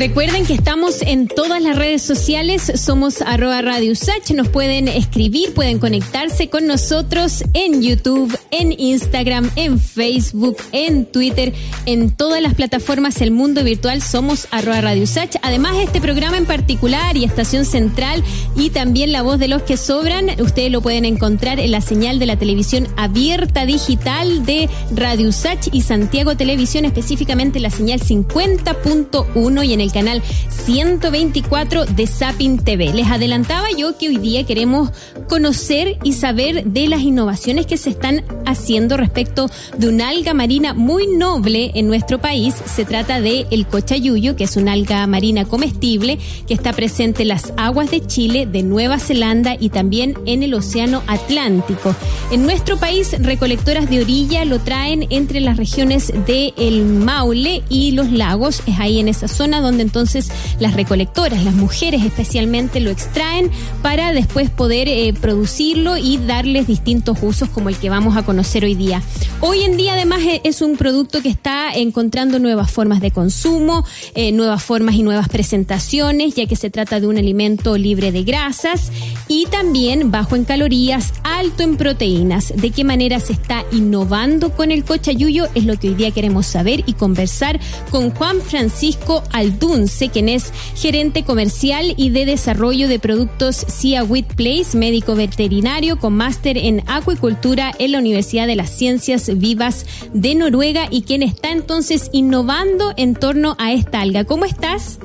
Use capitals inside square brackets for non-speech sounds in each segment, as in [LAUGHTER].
Recuerden que estamos en todas las redes sociales, somos arroba Radio Usach, nos pueden escribir, pueden conectarse con nosotros en YouTube, en Instagram, en Facebook, en Twitter, en todas las plataformas El Mundo Virtual. Somos arroba Radio Usach. Además, este programa en particular y Estación Central y también La Voz de los que Sobran, ustedes lo pueden encontrar en la señal de la televisión abierta digital de Radio Usach y Santiago Televisión, específicamente la señal 50.1 y en el canal 124 de Sapin TV. Les adelantaba yo que hoy día queremos conocer y saber de las innovaciones que se están haciendo respecto de una alga marina muy noble en nuestro país. Se trata de el cochayuyo, que es una alga marina comestible que está presente en las aguas de Chile, de Nueva Zelanda y también en el Océano Atlántico. En nuestro país, recolectoras de orilla lo traen entre las regiones de el Maule y los lagos. Es ahí en esa zona donde entonces las recolectoras, las mujeres especialmente, lo extraen para después poder eh, producirlo y darles distintos usos como el que vamos a conocer hoy día. Hoy en día además e, es un producto que está encontrando nuevas formas de consumo, eh, nuevas formas y nuevas presentaciones, ya que se trata de un alimento libre de grasas y también bajo en calorías, alto en proteínas. ¿De qué manera se está innovando con el cochayuyo? Es lo que hoy día queremos saber y conversar con Juan Francisco Aldunce, quien es gerente comercial y de desarrollo de productos CIA Wheat Place, médico veterinario con máster en acuicultura en la Universidad de las Ciencias Vivas de Noruega y quien está entonces innovando en torno a esta alga. ¿Cómo estás,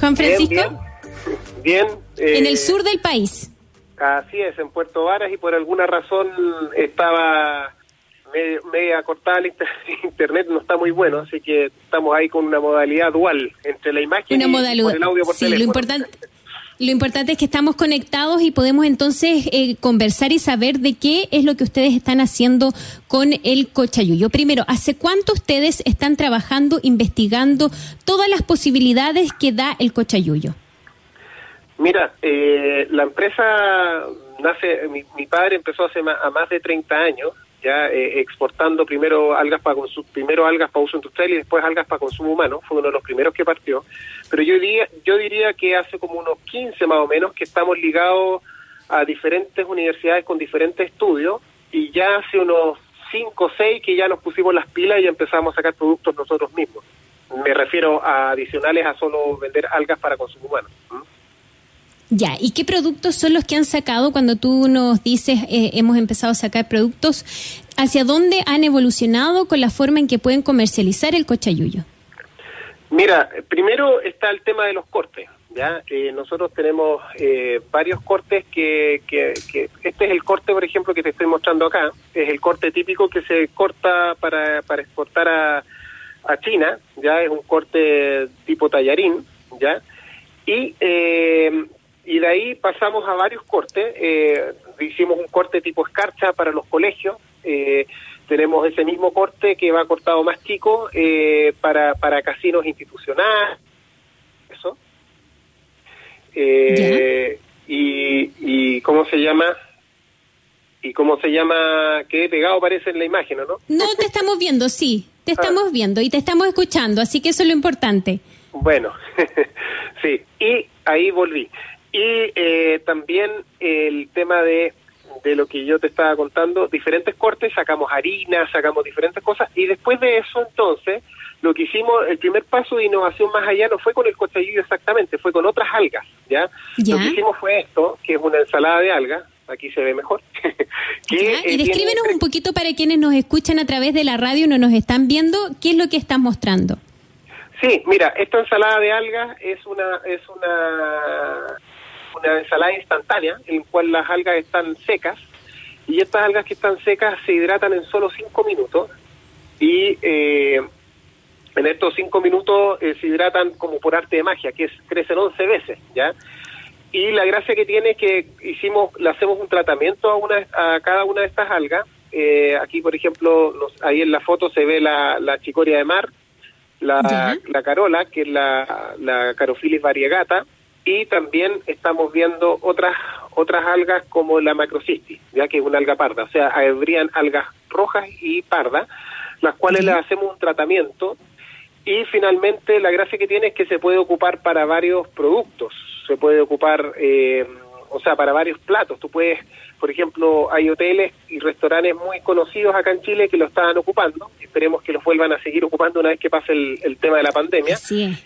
Juan Francisco? Bien. en el eh, sur del país. Así es, en Puerto Varas y por alguna razón estaba media cortada el [LAUGHS] internet, no está muy bueno, así que estamos ahí con una modalidad dual entre la imagen y, el audio por sí, Lo importante, lo importante es que estamos conectados y podemos entonces eh, conversar y saber de qué es lo que ustedes están haciendo con el cochayuyo. Primero, ¿hace cuánto ustedes están trabajando, investigando todas las posibilidades que da el cochayuyo? Mira, eh, la empresa nace, mi, padre empezó hace más, a más de 30 años, ya eh, exportando primero algas para primero algas para uso industrial y después algas para consumo humano, fue uno de los primeros que partió. Pero yo diría, yo diría que hace como unos 15 más o menos que estamos ligados a diferentes universidades con diferentes estudios y ya hace unos 5 o 6 que ya nos pusimos las pilas y empezamos a sacar productos nosotros mismos. Me refiero a adicionales a solo vender algas para consumo humano. Ya, ¿y qué productos son los que han sacado cuando tú nos dices eh, hemos empezado a sacar productos? ¿Hacia dónde han evolucionado con la forma en que pueden comercializar el cochayuyo? Mira, primero está el tema de los cortes. ¿ya? Eh, nosotros tenemos eh, varios cortes que, que, Este es el corte, por ejemplo, que te estoy mostrando acá. Es el corte típico que se corta para, para exportar a, a China. ya Es un corte tipo tallarín. ¿ya? Y eh, y de ahí pasamos a varios cortes. Eh, hicimos un corte tipo escarcha para los colegios. Eh, tenemos ese mismo corte que va cortado más chico eh, para, para casinos institucionales. Eso. y, y cómo se llama y cómo se llama qué pegado parece en la imagen ¿no? No, te estamos viendo, sí, te ah. estamos viendo y te estamos escuchando, así que eso es lo importante. Bueno, [LAUGHS] sí, y ahí volví. Y eh, también el tema de, de lo que yo te estaba contando, diferentes cortes, sacamos harina, sacamos diferentes cosas, y después de eso entonces, lo que hicimos, el primer paso de innovación más allá no fue con el cochayillo exactamente, fue con otras algas, ¿ya? Lo que hicimos fue esto, que es una ensalada de algas, aquí se ve mejor. [LAUGHS] y eh, descríbenos un poquito para quienes nos escuchan a través de la radio y no nos están viendo, ¿qué es lo que estás mostrando? Sí, mira, esta ensalada de algas es una es una una ensalada instantánea en la cual las algas están secas y estas algas que están secas se hidratan en solo 5 minutos y eh, en estos 5 minutos eh, se hidratan como por arte de magia, que es crecen 11 veces, ¿ya? Y la gracia que tiene es que hicimos, le hacemos un tratamiento a, una, a cada una de estas algas. Eh, aquí, por ejemplo, ahí en la foto se ve la, la chicoria de mar, la, la carola, que es la, la Carophilis variegata, y también estamos viendo otras otras algas como la macrocystis, ya que es una alga parda, o sea, habrían algas rojas y pardas, las cuales le hacemos un tratamiento y finalmente la gracia que tiene es que se puede ocupar para varios productos, se puede ocupar, eh, o sea, para varios platos. Tú puedes, por ejemplo, hay hoteles y restaurantes muy conocidos acá en Chile que lo estaban ocupando. Esperemos que los vuelvan a seguir ocupando una vez que pase el, tema de la pandemia. Sí.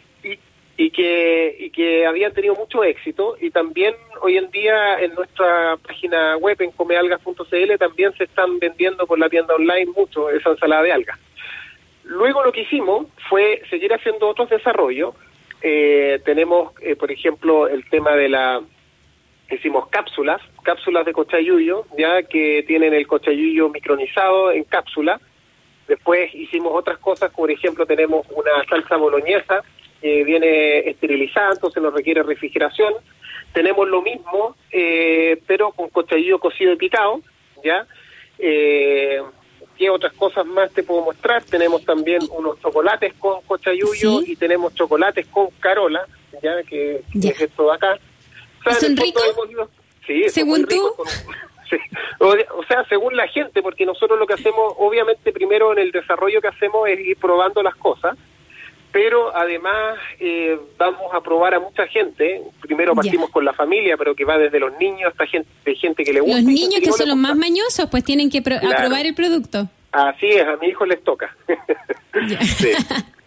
Y, que, y que habían tenido mucho éxito y también hoy en día en nuestra página web en comealgas.cl también se están vendiendo por la tienda online mucho esa ensalada de algas. Luego lo que hicimos fue seguir haciendo otros desarrollos. Eh, tenemos, eh, por ejemplo, el tema de la... Hicimos cápsulas, cápsulas de cochayuyo, ya que tienen el cochayuyo micronizado en cápsula. Después hicimos otras cosas, por ejemplo, tenemos una salsa boloñesa que viene esterilizada, entonces no requiere refrigeración. Tenemos lo mismo, eh, pero con cochayuyo cocido y picado, ¿ya? Eh, ¿Qué otras cosas más te puedo mostrar? Tenemos también unos chocolates con cochayuyo y tenemos chocolates con carola, ¿ya? Que, es esto de acá. ¿Son ricos? Sí, ¿Según tú? [LAUGHS] O, sea, según la gente, porque nosotros lo que hacemos, obviamente, primero en el desarrollo que hacemos es ir probando las cosas pero además eh, vamos a probar a mucha gente. Primero partimos con la familia, pero que va desde los niños hasta gente, gente que le gusta. Los niños que, son los más mañosos, pues tienen que aprobar el producto. Así es, a mi hijo les toca. [LAUGHS] sí. [LAUGHS]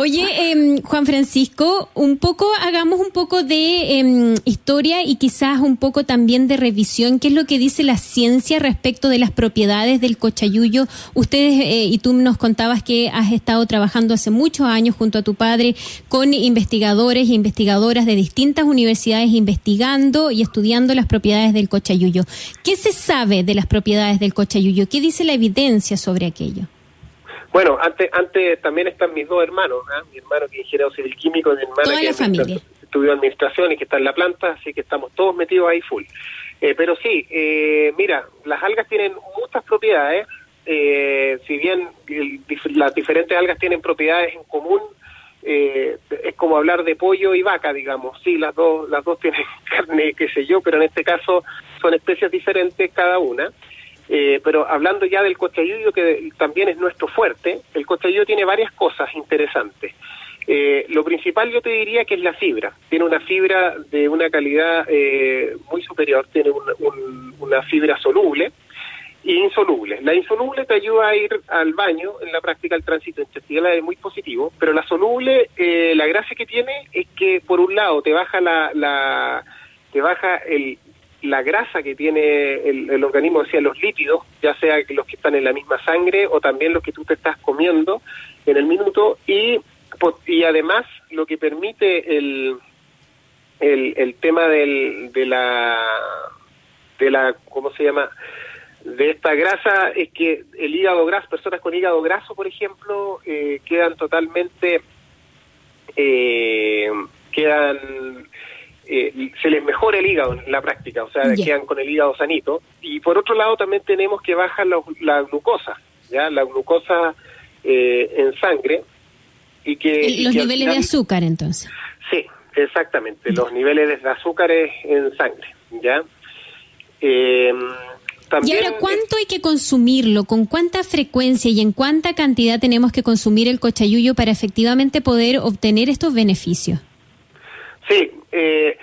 Oye, em, Juan Francisco, un poco, hagamos un poco de em, historia y quizás un poco también de revisión. ¿Qué es lo que dice la ciencia respecto de las propiedades del cochayuyo? Ustedes, eh, y tú nos contabas que has estado trabajando hace muchos años junto a tu padre con investigadores e investigadoras de distintas universidades investigando y estudiando las propiedades del cochayuyo. ¿Qué se sabe de las propiedades del cochayuyo? ¿Qué dice la evidencia sobre aquello? Bueno, antes, antes también están mis dos hermanos, ¿ah? mi hermano que es ingeniero civil químico y mi hermana que estudió administración y que está en la planta, así que estamos todos metidos ahí full. Eh, pero sí, eh, mira, las algas tienen muchas propiedades, eh, si bien las diferentes algas tienen propiedades en común, es como hablar de pollo y vaca, digamos. Sí, las dos, las dos tienen [LAUGHS] carne, qué sé yo, pero en este caso son especies diferentes cada una. Eh, pero hablando ya del cochayuyo, que también es nuestro fuerte, el cochayuyo tiene varias cosas interesantes. Eh, lo principal yo te diría que es la fibra. Tiene una fibra de una calidad eh, muy superior, tiene una fibra soluble e insoluble. La insoluble te ayuda a ir al baño en la práctica del tránsito intestinal, es muy positivo, pero la soluble, la gracia que tiene es que por un lado te baja la, la te baja el, la grasa que tiene el, organismo, decía, los lípidos, ya sea los que están en la misma sangre o también los que tú te estás comiendo en el minuto, y, y además lo que permite el, el, el tema del, de la, de la, ¿cómo se llama?, de esta grasa es que el hígado graso, personas con hígado graso, por ejemplo, eh, quedan totalmente, eh, quedan eh, se les mejora el hígado en la práctica, o sea, quedan con el hígado sanito. Y por otro lado también tenemos que bajar la, glucosa, ya la glucosa eh, en sangre y que los niveles de azúcar entonces. Sí, exactamente, los niveles de azúcares en sangre, ya. Eh, ¿Y ahora cuánto hay que consumirlo? ¿Con cuánta frecuencia y en cuánta cantidad tenemos que consumir el cochayuyo para efectivamente poder obtener estos beneficios? Sí, eh,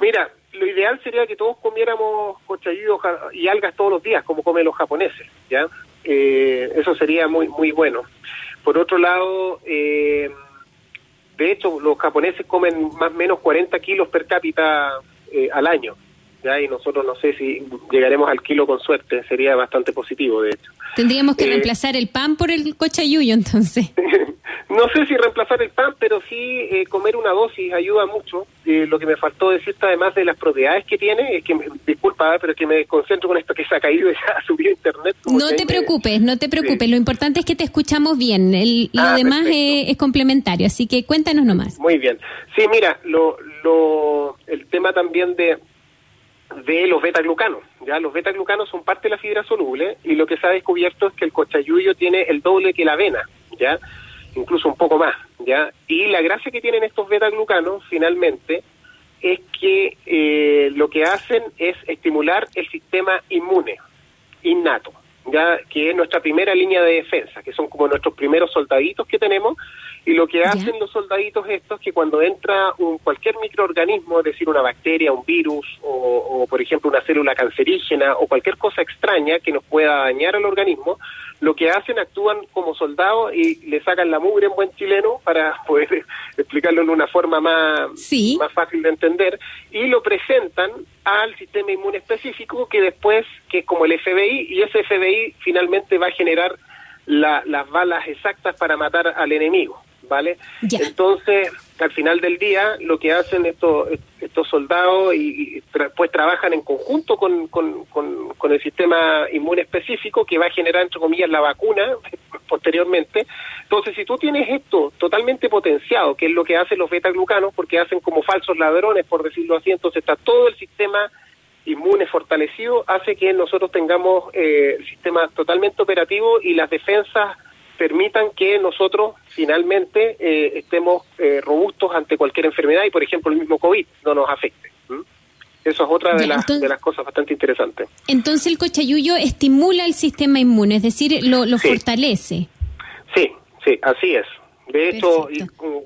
mira, lo ideal sería que todos comiéramos cochayuyo y algas todos los días, como comen los japoneses, ¿ya? Eh, eso sería muy muy bueno. Por otro lado, eh, de hecho, los japoneses comen más o menos 40 kilos per cápita eh, al año, ¿ya? Y nosotros no sé si llegaremos al kilo con suerte, sería bastante positivo, de hecho. Tendríamos que reemplazar el pan por el cochayuyo, entonces. [LAUGHS] No sé si reemplazar el pan, pero sí eh, comer una dosis ayuda mucho. Eh, lo que me faltó decirte, además de las propiedades que tiene, es que, disculpa, pero es que me concentro con esto que se ha caído y [LAUGHS] ya ha subido internet. No te preocupes, no te preocupes. Lo importante es que te escuchamos bien. El, lo ah, demás es, complementario, así que cuéntanos nomás. Muy bien. Sí, mira, lo, lo, el tema también de de los beta-glucanos. Ya los beta-glucanos son parte de la fibra soluble y lo que se ha descubierto es que el cochayuyo tiene el doble que la avena, ¿ya? Incluso un poco más, ¿ya? Y la gracia que tienen estos beta-glucanos, finalmente, es que eh, lo que hacen es estimular el sistema inmune, innato, ya que es nuestra primera línea de defensa, que son como nuestros primeros soldaditos que tenemos, y lo que hacen los soldaditos estos es que cuando entra un, cualquier microorganismo, es decir, una bacteria, un virus, o, por ejemplo una célula cancerígena, o cualquier cosa extraña que nos pueda dañar al organismo, lo que hacen, actúan como soldados y le sacan la mugre en buen chileno para [LAUGHS] poder explicarlo en una forma más, más fácil de entender, y lo presentan al sistema inmune específico que después, que es como el FBI, y ese FBI finalmente va a generar las balas exactas para matar al enemigo. ¿Vale? Entonces, al final del día, lo que hacen estos, estos soldados y, pues trabajan en conjunto con, con, con, el sistema inmune específico que va a generar, entre comillas, la vacuna [LAUGHS] posteriormente. Entonces, si tú tienes esto totalmente potenciado, que es lo que hacen los beta-glucanos, porque hacen como falsos ladrones, por decirlo así, entonces está todo el sistema inmune fortalecido, hace que nosotros tengamos eh, el sistema totalmente operativo y las defensas permitan que nosotros finalmente eh, estemos eh, robustos ante cualquier enfermedad y, por ejemplo, el mismo COVID no nos afecte. Eso es otra de, las, de las cosas bastante interesantes. Entonces el cochayuyo estimula el sistema inmune, es decir, lo, lo fortalece. Sí, sí, así es. De hecho,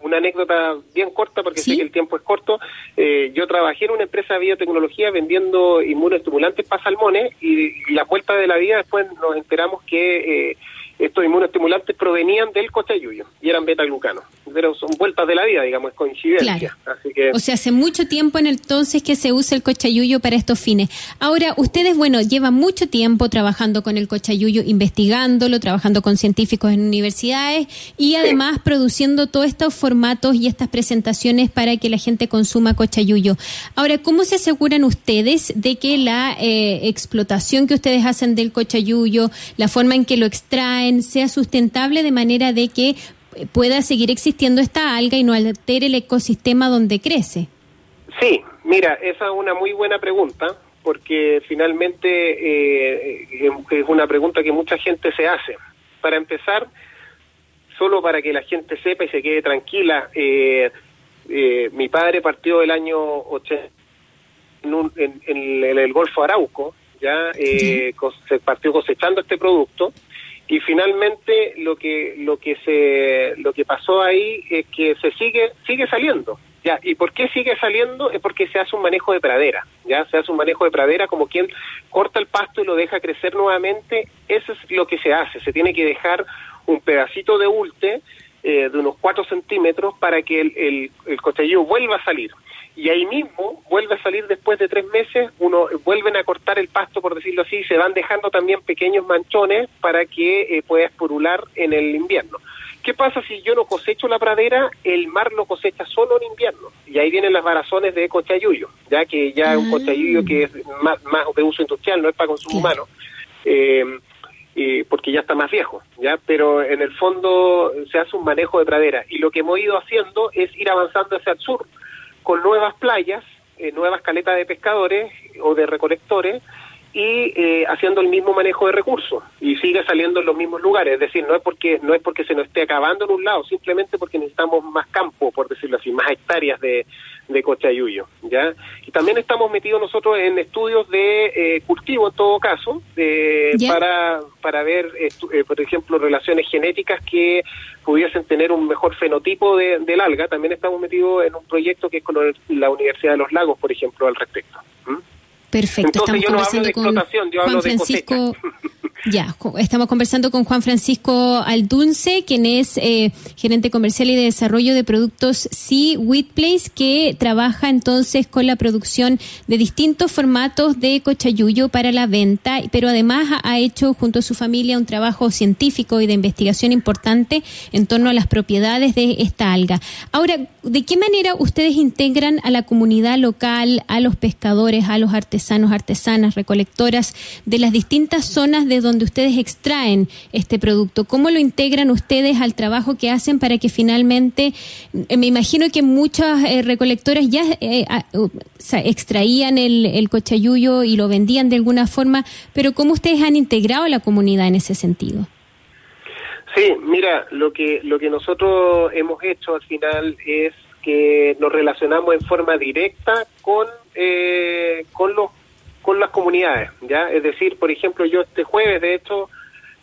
una anécdota bien corta, porque sé que el tiempo es corto, eh, yo trabajé en una empresa de biotecnología vendiendo inmunoestimulantes para salmones y, la vuelta de la vida después nos enteramos que eh, estos inmunoestimulantes provenían del cochayuyo y eran beta-glucanos. Pero son vueltas de la vida, digamos, es coincidencia. Así que... O sea, hace mucho tiempo en entonces que se usa el cochayuyo para estos fines. Ahora, ustedes, bueno, llevan mucho tiempo trabajando con el cochayuyo, investigándolo, trabajando con científicos en universidades y además produciendo todos estos formatos y estas presentaciones para que la gente consuma cochayuyo. Ahora, ¿cómo se aseguran ustedes de que la eh, explotación que ustedes hacen del cochayuyo, la forma en que lo extraen, sea sustentable de manera de que pueda seguir existiendo esta alga y no altere el ecosistema donde crece? Sí, mira, esa es una muy buena pregunta porque finalmente eh, es una pregunta que mucha gente se hace. Para empezar, solo para que la gente sepa y se quede tranquila, eh, eh, mi padre partió el año 80 en, en, el Golfo Arauco, ya se partió cosechando este producto y finalmente lo que lo que se lo que pasó ahí es que se sigue sigue saliendo ya. Y por qué sigue saliendo es porque se hace un manejo de pradera ya. Se hace un manejo de pradera como quien corta el pasto y lo deja crecer nuevamente. Eso es lo que se hace. Se tiene que dejar un pedacito de ulte eh, de unos 4 centímetros para que el, el, el vuelva a salir y ahí mismo vuelve a salir después de tres meses, uno vuelven a cortar el pasto, por decirlo así, y se van dejando también pequeños manchones para que eh, pueda esporular en el invierno. ¿Qué pasa si yo no cosecho la pradera? El mar lo cosecha solo en invierno. Y ahí vienen las varazones de cochayuyo, ya que ya es un cochayuyo que es más, de uso industrial, no es para consumo humano. Eh, porque ya está más viejo, ¿ya? Pero en el fondo se hace un manejo de pradera y lo que hemos ido haciendo es ir avanzando hacia el sur con nuevas playas, eh, nuevas caletas de pescadores o de recolectores y eh, haciendo el mismo manejo de recursos y sigue saliendo en los mismos lugares, es decir, no es porque no es porque se nos esté acabando en un lado, simplemente porque necesitamos más campo, por decirlo así, más hectáreas de, de cochayuyo, ¿ya? Y también estamos metidos nosotros en estudios de eh, cultivo, en todo caso, para, para ver, eh, por ejemplo, relaciones genéticas que pudiesen tener un mejor fenotipo de, del alga. También estamos metidos en un proyecto que es con la Universidad de los Lagos, por ejemplo, al respecto. Perfecto, estamos conversando con Juan Francisco. Ya, estamos conversando con Juan Francisco Aldunce, quien es eh, gerente comercial y de desarrollo de productos Sea Place, que trabaja entonces con la producción de distintos formatos de cochayuyo para la venta, pero además ha hecho junto a su familia un trabajo científico y de investigación importante en torno a las propiedades de esta alga. Ahora, ¿de qué manera ustedes integran a la comunidad local, a los pescadores, a los artesanos, artesanas, recolectoras de las distintas zonas de donde donde ustedes extraen este producto? ¿Cómo lo integran ustedes al trabajo que hacen para que finalmente, eh, me imagino que muchas eh, recolectoras ya eh, extraían el, el cochayuyo y lo vendían de alguna forma, pero ¿cómo ustedes han integrado a la comunidad en ese sentido? Sí, mira, lo que lo que nosotros hemos hecho al final es que nos relacionamos en forma directa con con los con las comunidades, ¿ya? Es decir, por ejemplo, yo este jueves, de hecho,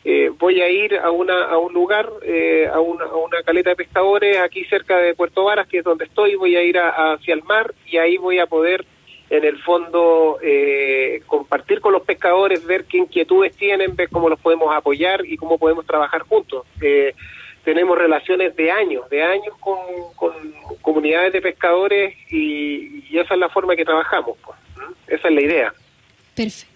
eh, voy a ir a, una, a un lugar, eh, a, una, a una caleta de pescadores aquí cerca de Puerto Varas, que es donde estoy, voy a ir hacia el mar y ahí voy a poder en el fondo eh, compartir con los pescadores, ver qué inquietudes tienen, ver cómo los podemos apoyar y cómo podemos trabajar juntos. Eh, tenemos relaciones de años, de años con, comunidades de pescadores y, esa es la forma que trabajamos. Pues, esa es la idea. Perfecto.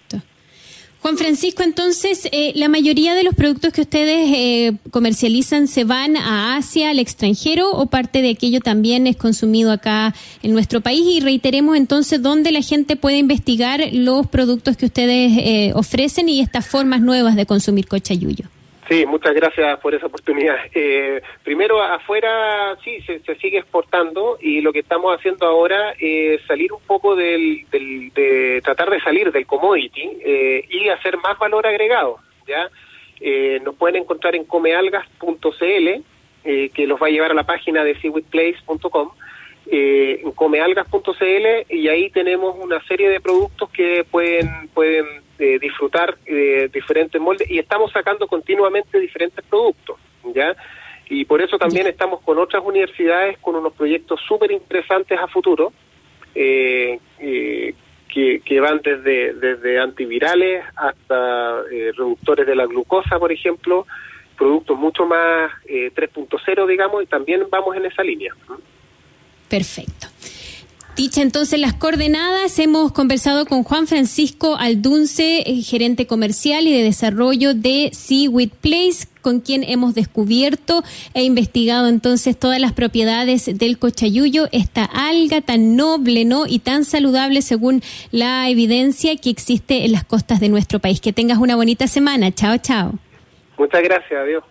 Juan Francisco, entonces, eh, la mayoría de los productos que ustedes eh, comercializan se van a Asia, al extranjero, o parte de aquello también es consumido acá en nuestro país. Y reiteremos entonces dónde la gente puede investigar los productos que ustedes eh, ofrecen y estas formas nuevas de consumir cochayuyo. Sí, muchas gracias por esa oportunidad. [LAUGHS] Eh, primero, afuera sí, se, sigue exportando y lo que estamos haciendo ahora es salir un poco del, de tratar de salir del commodity eh, y hacer más valor agregado. ¿ya? Eh, nos pueden encontrar en comealgas.cl, que los va a llevar a la página de seaweedplace.com eh, comealgas.cl y ahí tenemos una serie de productos que pueden pueden eh, disfrutar de diferentes moldes y estamos sacando continuamente diferentes productos, ¿ya? Y por eso también estamos con otras universidades con unos proyectos súper interesantes a futuro, eh, eh, que, que, van desde, desde antivirales hasta reductores de la glucosa, por ejemplo, productos mucho más 3.0, digamos, y también vamos en esa línea. Perfecto. Dicha entonces las coordenadas, hemos conversado con Juan Francisco Aldunce, eh, gerente comercial y de desarrollo de Seaweed Place, con quien hemos descubierto e investigado entonces todas las propiedades del cochayuyo, esta alga tan noble ¿no? y tan saludable según la evidencia que existe en las costas de nuestro país. Que tengas una bonita semana. Chao, chao. Muchas gracias, adiós.